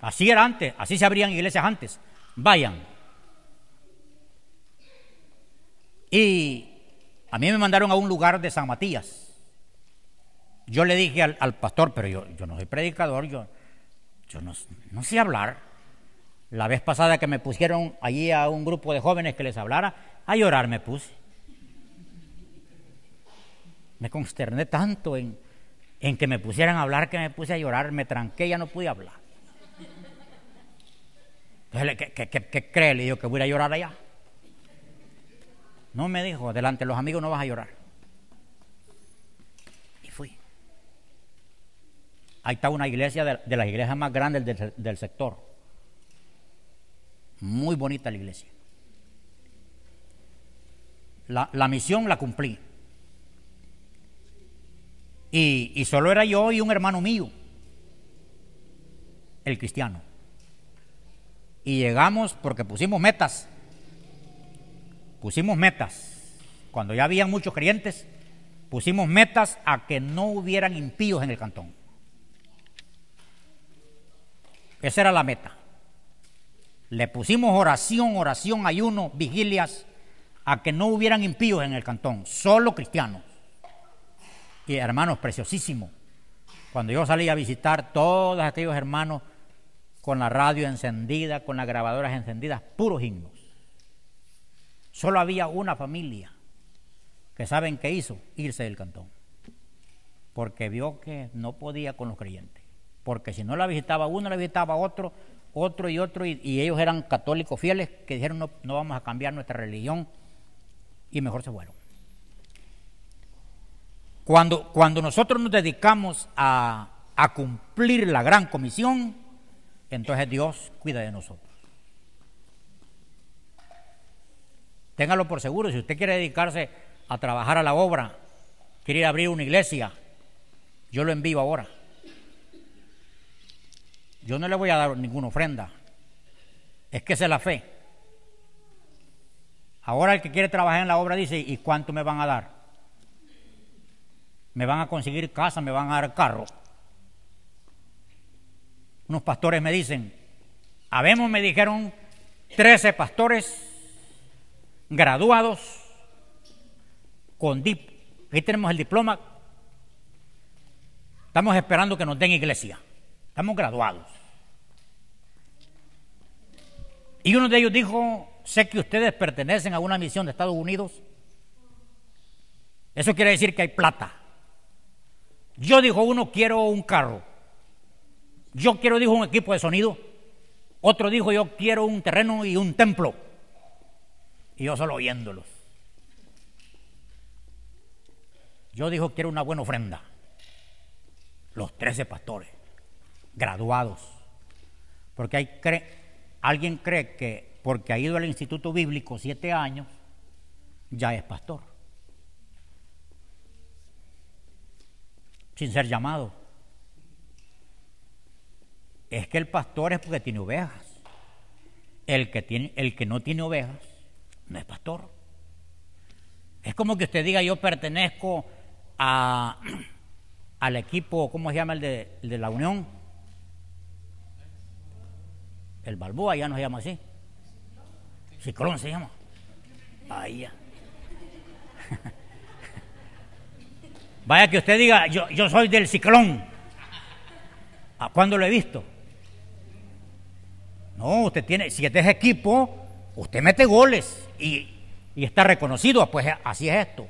Así era antes, así se abrían iglesias antes, vayan Y a mí me mandaron a un lugar de San Matías. Yo le dije al, pastor, pero yo, yo, no soy predicador, yo, yo no, no, sé hablar. La vez pasada que me pusieron allí a un grupo de jóvenes que les hablara, a llorar me puse. Me consterné tanto en, en que me pusieran a hablar que me puse a llorar, me tranqué, ya no pude hablar. Entonces, ¿qué, qué, qué cree? Le digo que voy a llorar allá. No me dijo, delante de los amigos no vas a llorar. Y fui. Ahí está una iglesia de, las iglesias más grandes del, sector. Muy bonita la iglesia. La, misión la cumplí. Y, y, solo era yo y un hermano mío, el cristiano. Y llegamos porque pusimos metas pusimos metas. Cuando ya habían muchos creyentes, pusimos metas a que no hubieran impíos en el cantón. Esa era la meta. Le pusimos oración, oración, ayuno, vigilias, a que no hubieran impíos en el cantón, solo cristianos. Y hermanos, preciosísimo. Cuando yo salí a visitar todos aquellos hermanos con la radio encendida, con las grabadoras encendidas, puros himnos. Solo había una familia que saben qué hizo, irse del cantón. Porque vio que no podía con los creyentes. Porque si no la visitaba uno, la visitaba otro, otro y otro, y, ellos eran católicos fieles que dijeron no, no vamos a cambiar nuestra religión y mejor se fueron. Cuando, cuando nosotros nos dedicamos a, a cumplir la gran comisión, entonces Dios cuida de nosotros. Téngalo por seguro, si usted quiere dedicarse a trabajar a la obra, quiere ir a abrir una iglesia, yo lo envío ahora. Yo no le voy a dar ninguna ofrenda. Es que es la fe. Ahora el que quiere trabajar en la obra dice, ¿y cuánto me van a dar? Me van a conseguir casa, me van a dar carro. Unos pastores me dicen, habemos, me dijeron, 13 pastores graduados con dip. Ahí tenemos el diploma. Estamos esperando que nos den iglesia. Estamos graduados. Y uno de ellos dijo, sé que ustedes pertenecen a una misión de Estados Unidos. Eso quiere decir que hay plata. Yo dijo uno, quiero un carro. Yo quiero, dijo, un equipo de sonido. Otro dijo, yo quiero un terreno y un templo. Y yo solo oyéndolos. Yo dijo, quiero una buena ofrenda. Los trece pastores, graduados. Porque hay alguien cree que porque ha ido al instituto bíblico siete años, ya es pastor. Sin ser llamado. Es que el pastor es porque tiene ovejas. El que, tiene, el que no tiene ovejas no es pastor. Es como que usted diga, yo pertenezco a, al equipo, ¿cómo se llama el de, de la Unión? El Balboa ya no se llama así. Ciclón se llama. Ahí ya. Vaya que usted diga, yo, yo soy del ciclón. ¿A cuándo lo he visto? No, usted tiene, si este es equipo, usted mete goles y, y está reconocido, pues así es esto.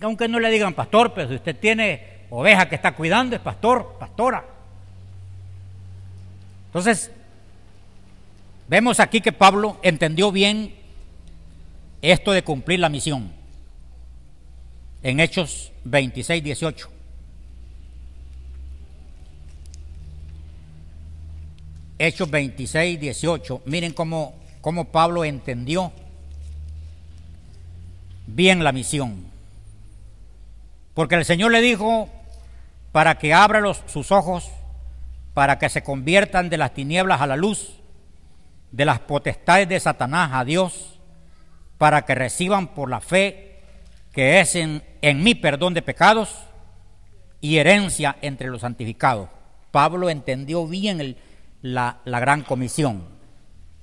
Aunque no le digan pastor, pero si usted tiene oveja que está cuidando, es pastor, pastora. Entonces, vemos aquí que Pablo entendió bien esto de cumplir la misión en Hechos 26, 18. Hechos 26, 18. Miren cómo, cómo Pablo entendió bien la misión. Porque el Señor le dijo para que abra sus ojos, para que se conviertan de las tinieblas a la luz, de las potestades de Satanás a Dios, para que reciban por la fe que es en, en mi perdón de pecados y herencia entre los santificados. Pablo entendió bien el, la, gran comisión,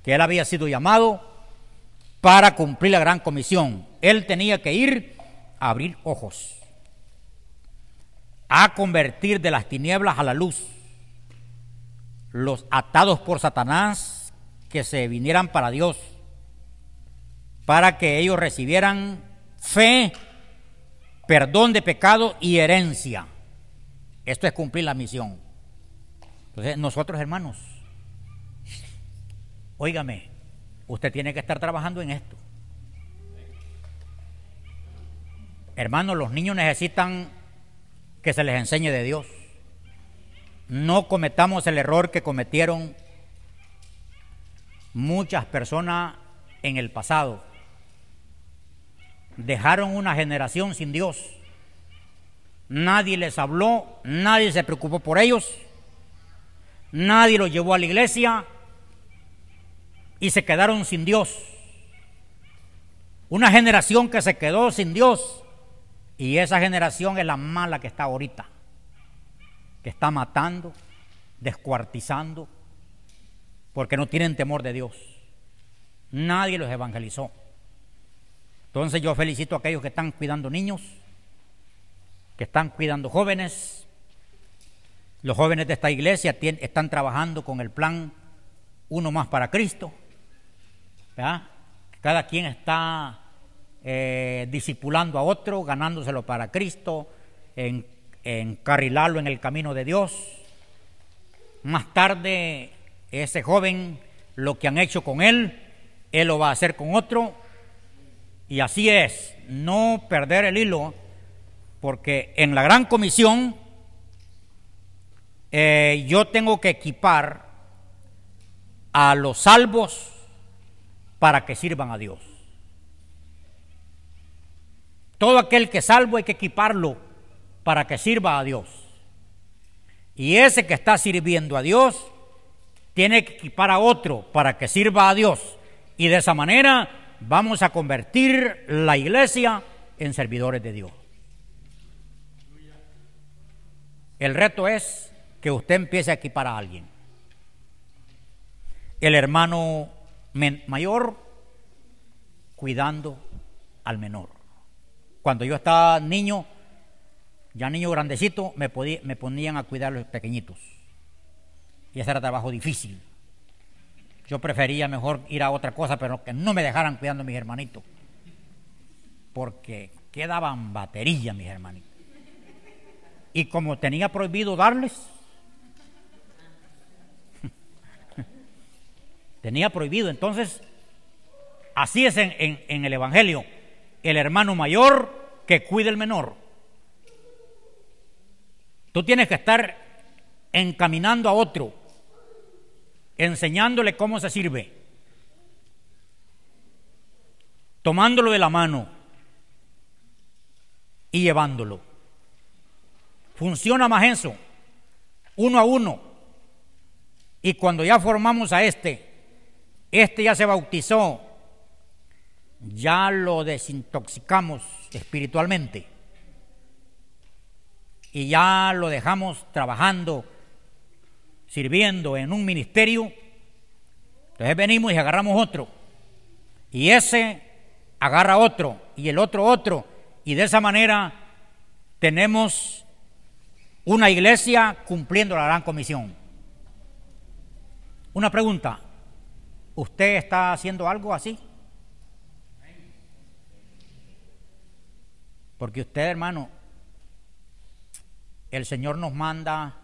que él había sido llamado para cumplir la gran comisión. Él tenía que ir a abrir ojos, a convertir de las tinieblas a la luz, los atados por Satanás que se vinieran para Dios, para que ellos recibieran fe, perdón de pecado y herencia. Esto es cumplir la misión. Entonces, nosotros hermanos, óigame, usted tiene que estar trabajando en esto. Hermanos, los niños necesitan que se les enseñe de Dios. No cometamos el error que cometieron muchas personas en el pasado. Dejaron una generación sin Dios. Nadie les habló, nadie se preocupó por ellos nadie los llevó a la iglesia y se quedaron sin Dios. Una generación que se quedó sin Dios y esa generación es la mala que está ahorita, que está matando, descuartizando, porque no tienen temor de Dios. Nadie los evangelizó. Entonces yo felicito a aquellos que están cuidando niños, que están cuidando jóvenes, los jóvenes de esta iglesia están trabajando con el plan Uno más para Cristo. Cada quien está eh, discipulando a otro, ganándoselo para Cristo, en, encarrilarlo en el camino de Dios. Más tarde, ese joven, lo que han hecho con él, él lo va a hacer con otro. Y así es, no perder el hilo, porque en la gran comisión eh, yo tengo que equipar a los salvos para que sirvan a Dios. Todo aquel que salvo hay que equiparlo para que sirva a Dios. Y ese que está sirviendo a Dios tiene que equipar a otro para que sirva a Dios. Y de esa manera vamos a convertir la iglesia en servidores de Dios. El reto es que usted empiece a equipar a alguien. El hermano mayor cuidando al menor. Cuando yo estaba niño, ya niño grandecito, me, me ponían a cuidar a los pequeñitos. Y ese era trabajo difícil. Yo prefería mejor ir a otra cosa, pero que no me dejaran cuidando a mis hermanitos. Porque quedaban batería, mis hermanitos. Y como tenía prohibido darles, tenía prohibido. Entonces, así es en, el Evangelio. El hermano mayor que cuide el menor. Tú tienes que estar encaminando a otro, enseñándole cómo se sirve, tomándolo de la mano y llevándolo. Funciona más eso, uno a uno. Y cuando ya formamos a este, este ya se bautizó, ya lo desintoxicamos espiritualmente y ya lo dejamos trabajando, sirviendo en un ministerio, entonces venimos y agarramos otro. Y ese agarra otro y el otro otro. Y de esa manera tenemos una iglesia cumpliendo la gran comisión. Una pregunta, ¿usted está haciendo algo así? Porque usted, hermano, el Señor nos manda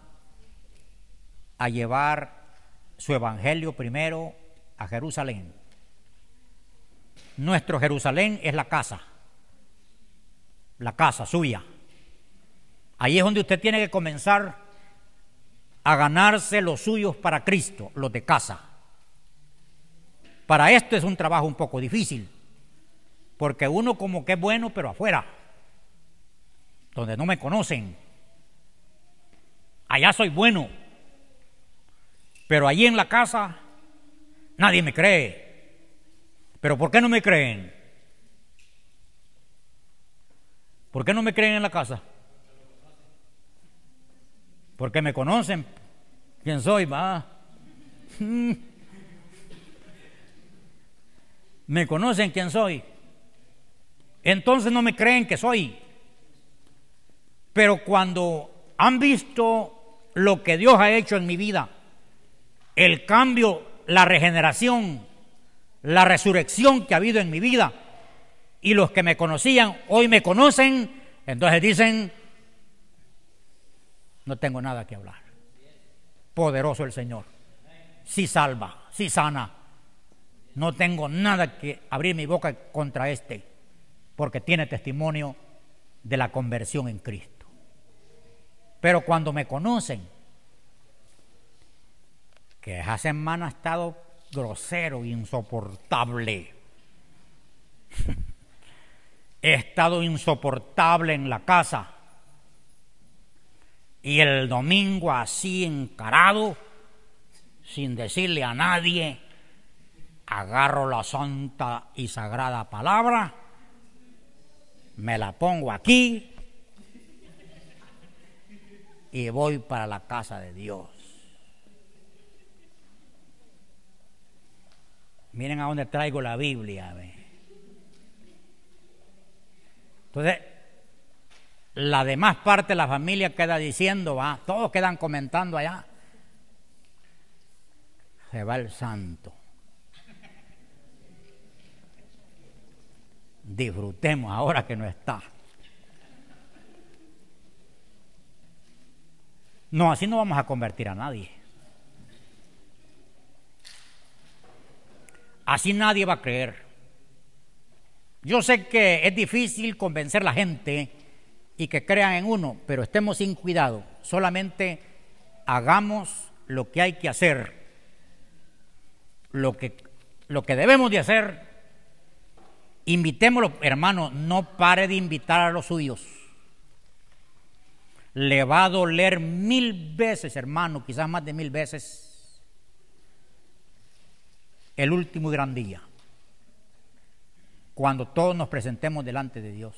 a llevar su evangelio primero a Jerusalén. Nuestro Jerusalén es la casa, la casa suya. Ahí es donde usted tiene que comenzar a ganarse los suyos para Cristo, los de casa. Para esto es un trabajo un poco difícil, porque uno como que es bueno, pero afuera, donde no me conocen, allá soy bueno, pero allí en la casa nadie me cree. ¿Pero por qué no me creen? ¿Por qué no me creen en la casa? Porque me conocen quién soy, va. Me conocen quién soy. Entonces no me creen que soy. Pero cuando han visto lo que Dios ha hecho en mi vida, el cambio, la regeneración, la resurrección que ha habido en mi vida, y los que me conocían hoy me conocen, entonces dicen, no tengo nada que hablar. Poderoso el Señor. Si salva, si sana. No tengo nada que abrir mi boca contra este, porque tiene testimonio de la conversión en Cristo. Pero cuando me conocen, que esa semana ha estado grosero, insoportable. He estado insoportable en la casa. Y el domingo así encarado, sin decirle a nadie, agarro la santa y sagrada palabra, me la pongo aquí y voy para la casa de Dios. Miren a dónde traigo la Biblia. Entonces, la demás parte de la familia queda diciendo, va, todos quedan comentando allá. Se va el santo. Disfrutemos ahora que no está. No, así no vamos a convertir a nadie. Así nadie va a creer. Yo sé que es difícil convencer a la gente y que crean en uno, pero estemos sin cuidado. Solamente hagamos lo que hay que hacer, lo que, lo que debemos de hacer. Invitémoslo, hermano, no pare de invitar a los suyos le va a doler mil veces, hermano, quizás más de mil veces, el último gran día, cuando todos nos presentemos delante de Dios.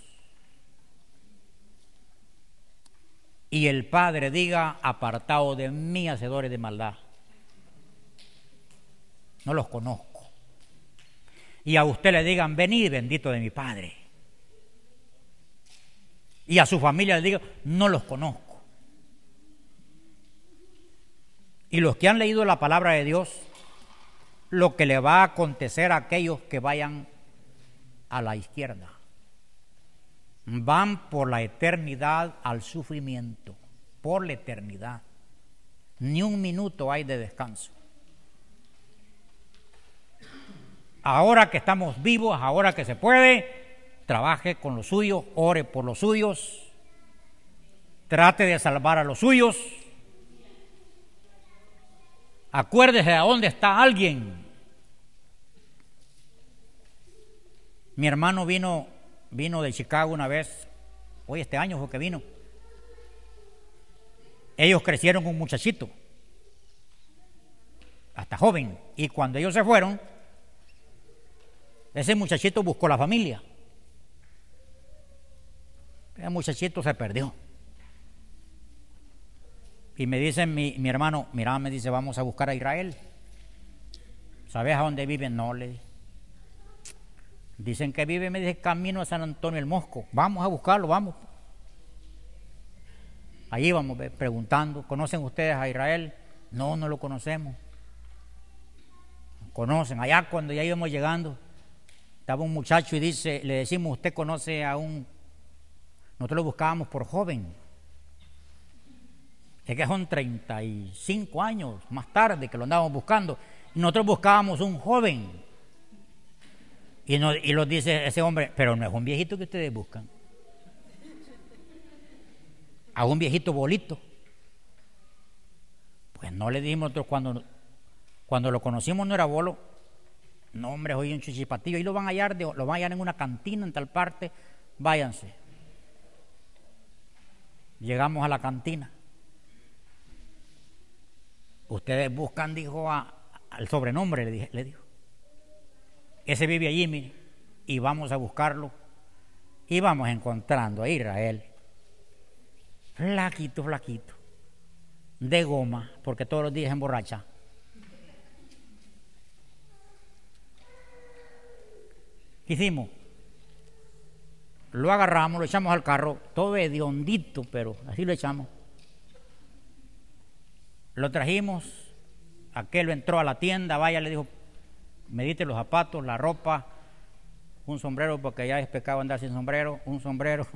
Y el Padre diga, apartado de mí, hacedores de maldad. No los conozco. Y a usted le digan, venid bendito de mi Padre y a su familia le digo, no los conozco. Y los que han leído la palabra de Dios, lo que le va a acontecer a aquellos que vayan a la izquierda. van por la eternidad al sufrimiento, por la eternidad. Ni un minuto hay de descanso. Ahora que estamos vivos, ahora que se puede, trabaje con los suyos, ore por los suyos, trate de salvar a los suyos. Acuérdese a dónde está alguien. Mi hermano vino vino de Chicago una vez, hoy este año fue que vino. Ellos crecieron con un muchachito, hasta joven, y cuando ellos se fueron, ese muchachito buscó la familia. Ese muchachito se perdió. Y me dice mi, mi hermano, mira, me dice, vamos a buscar a Israel. ¿Sabes a dónde viven? No, le dije. Dicen que vive, me dice, camino a San Antonio el Mosco. Vamos a buscarlo, vamos. Ahí vamos preguntando, ¿conocen ustedes a Israel? No, no lo conocemos. Conocen. Allá cuando ya íbamos llegando, estaba un muchacho y dice, le decimos, ¿usted conoce a un... Nosotros lo buscábamos por joven. Es que son 35 años más tarde que lo andábamos buscando. Nosotros buscábamos un joven. Y, no, y lo dice ese hombre, pero no es un viejito que ustedes buscan. A un viejito bolito. Pues no le dijimos nosotros cuando, cuando lo conocimos no era bolo. No, hombre, hoy un chichipatillo. Y lo van a hallar, lo van a hallar en una cantina en tal parte. Váyanse. Llegamos a la cantina. Ustedes buscan, dijo, al sobrenombre, le, dije, le dijo. Ese vive allí, mire, y vamos a buscarlo. Y vamos encontrando a Israel. Flaquito, flaquito. De goma, porque todos los días emborracha. ¿Qué hicimos? Lo agarramos, lo echamos al carro, todo hondito, pero así lo echamos. Lo trajimos, aquel entró a la tienda, vaya, le dijo, medite los zapatos, la ropa, un sombrero, porque ya es pecado andar sin sombrero, un sombrero.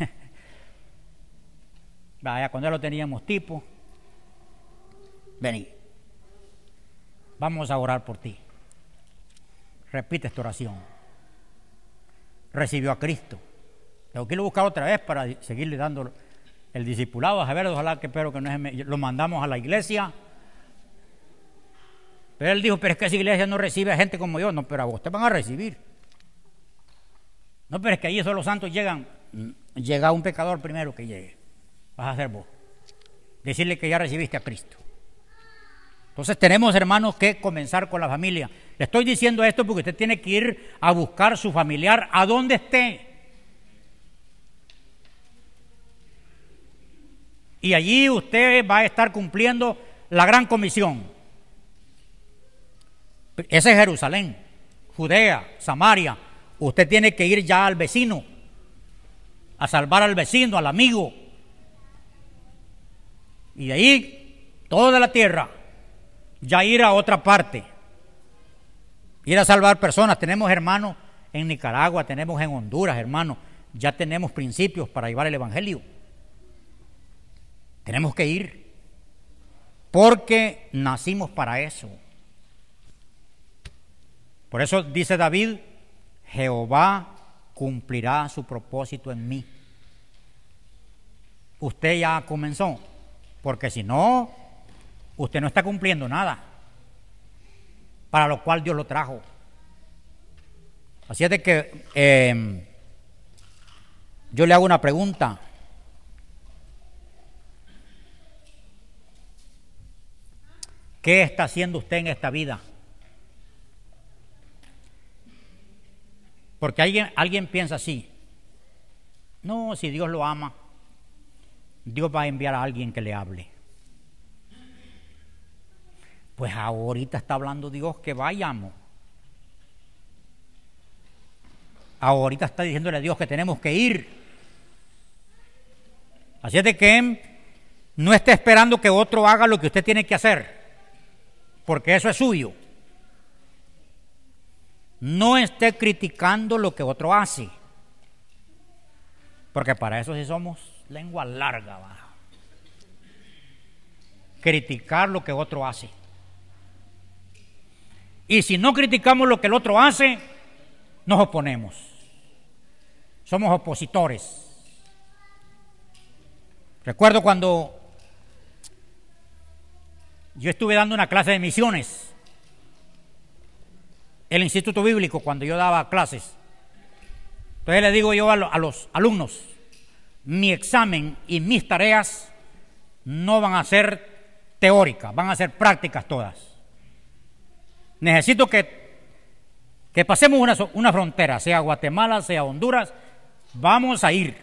Vaya, cuando ya lo teníamos tipo, vení, vamos a orar por ti. Repite esta oración. Recibió a Cristo. Tengo que irlo a buscar otra vez para seguirle dando el discipulado. A ver, ojalá que espero que no es, lo mandamos a la iglesia pero él dijo, pero es que esa iglesia no recibe a gente como yo. No, pero a vos te van a recibir. No, pero es que allí solo los santos llegan. Llega un pecador primero que llegue. Vas a ser vos. Decirle que ya recibiste a Cristo. Entonces tenemos, hermanos, que comenzar con la familia. Le estoy diciendo esto porque usted tiene que ir a buscar su familiar a donde esté. Y allí usted va a estar cumpliendo la gran comisión. Ese es Jerusalén, Judea, Samaria. Usted tiene que ir ya al vecino, a salvar al vecino, al amigo. Y de ahí, toda la tierra, ya ir a otra parte. Ir a salvar personas. Tenemos hermanos en Nicaragua, tenemos en Honduras, hermanos. Ya tenemos principios para llevar el Evangelio. Tenemos que ir. Porque nacimos para eso. Por eso dice David, Jehová cumplirá su propósito en mí. Usted ya comenzó, porque si no, usted no está cumpliendo nada para lo cual Dios lo trajo. Así es de que em, yo le hago una pregunta. ¿Qué está haciendo usted en esta vida? Porque alguien, alguien piensa así, no, si Dios lo ama, Dios va a enviar a alguien que le hable. Pues ahorita está hablando Dios que vayamos. Ahorita está diciéndole a Dios que tenemos que ir. Así es de que no esté esperando que otro haga lo que usted tiene que hacer, porque eso es suyo. No esté criticando lo que otro hace. Porque para eso sí somos lengua larga. Criticar lo que otro hace. Y si no criticamos lo que el otro hace, nos oponemos. Somos opositores. Recuerdo cuando yo estuve dando una clase de misiones, el Instituto Bíblico, cuando yo daba clases. Entonces le digo yo a, los alumnos, mi examen y mis tareas no van a ser teóricas, van a ser prácticas todas. Necesito que, que pasemos una, una frontera, sea Guatemala, sea Honduras, vamos a ir.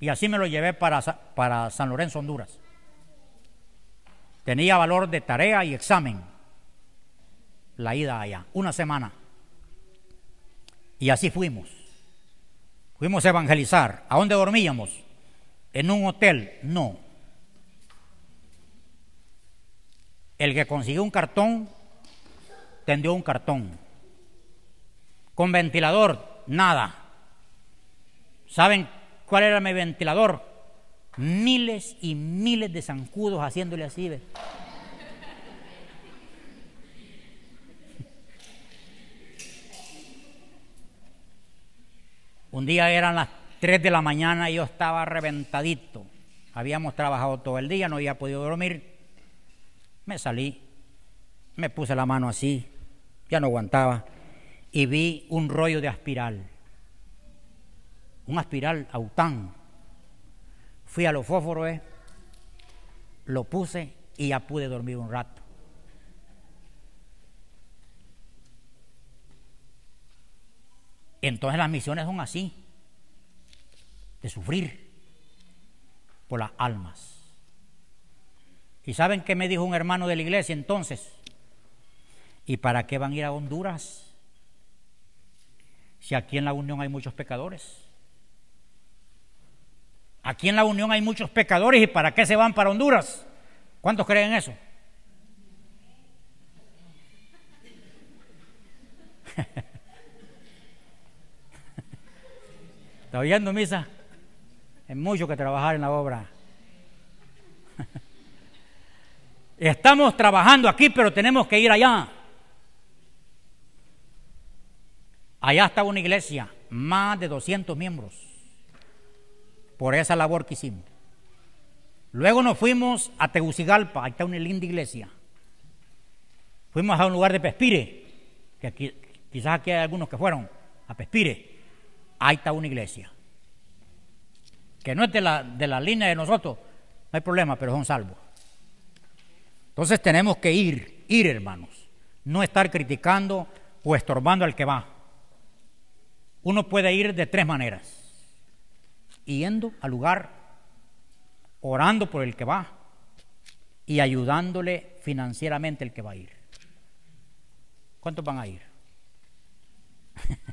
Y así me lo llevé para, para San Lorenzo, Honduras. Tenía valor de tarea y examen. La ida allá, una semana. Y así fuimos. Fuimos a evangelizar. ¿A dónde dormíamos? ¿En un hotel? No. El que consiguió un cartón, tendió un cartón. Con ventilador, nada. ¿Saben cuál era mi ventilador? Miles y miles de zancudos haciéndole así. Un día eran las 3 de la mañana y yo estaba reventadito. Habíamos trabajado todo el día, no había podido dormir. Me salí, me puse la mano así, ya no aguantaba, y vi un rollo de aspiral. Un aspiral aután Fui a los fósforos, eh, lo puse y ya pude dormir un rato. Entonces las misiones son así, de sufrir por las almas. ¿Y saben qué me dijo un hermano de la iglesia entonces? ¿Y para qué van a ir a Honduras? Si aquí en la Unión hay muchos pecadores. Aquí en la Unión hay muchos pecadores y ¿para qué se van para Honduras? ¿Cuántos creen eso? ¿Está oyendo misa? Hay mucho que trabajar en la obra. Estamos trabajando aquí, pero tenemos que ir allá. Allá está una iglesia, más de 200 miembros por esa labor que hicimos. Luego nos fuimos a Tegucigalpa, ahí está una linda iglesia. Fuimos a un lugar de Pespire, que aquí, quizás aquí hay algunos que fueron a Pespire. Ahí está una iglesia. Que no es de la, de la línea de nosotros, no hay problema, pero son salvos. Entonces tenemos que ir, ir hermanos, no estar criticando o estorbando al que va. Uno puede ir de tres maneras. Yendo al lugar, orando por el que va y ayudándole financieramente el que va a ir. ¿Cuántos van a ir?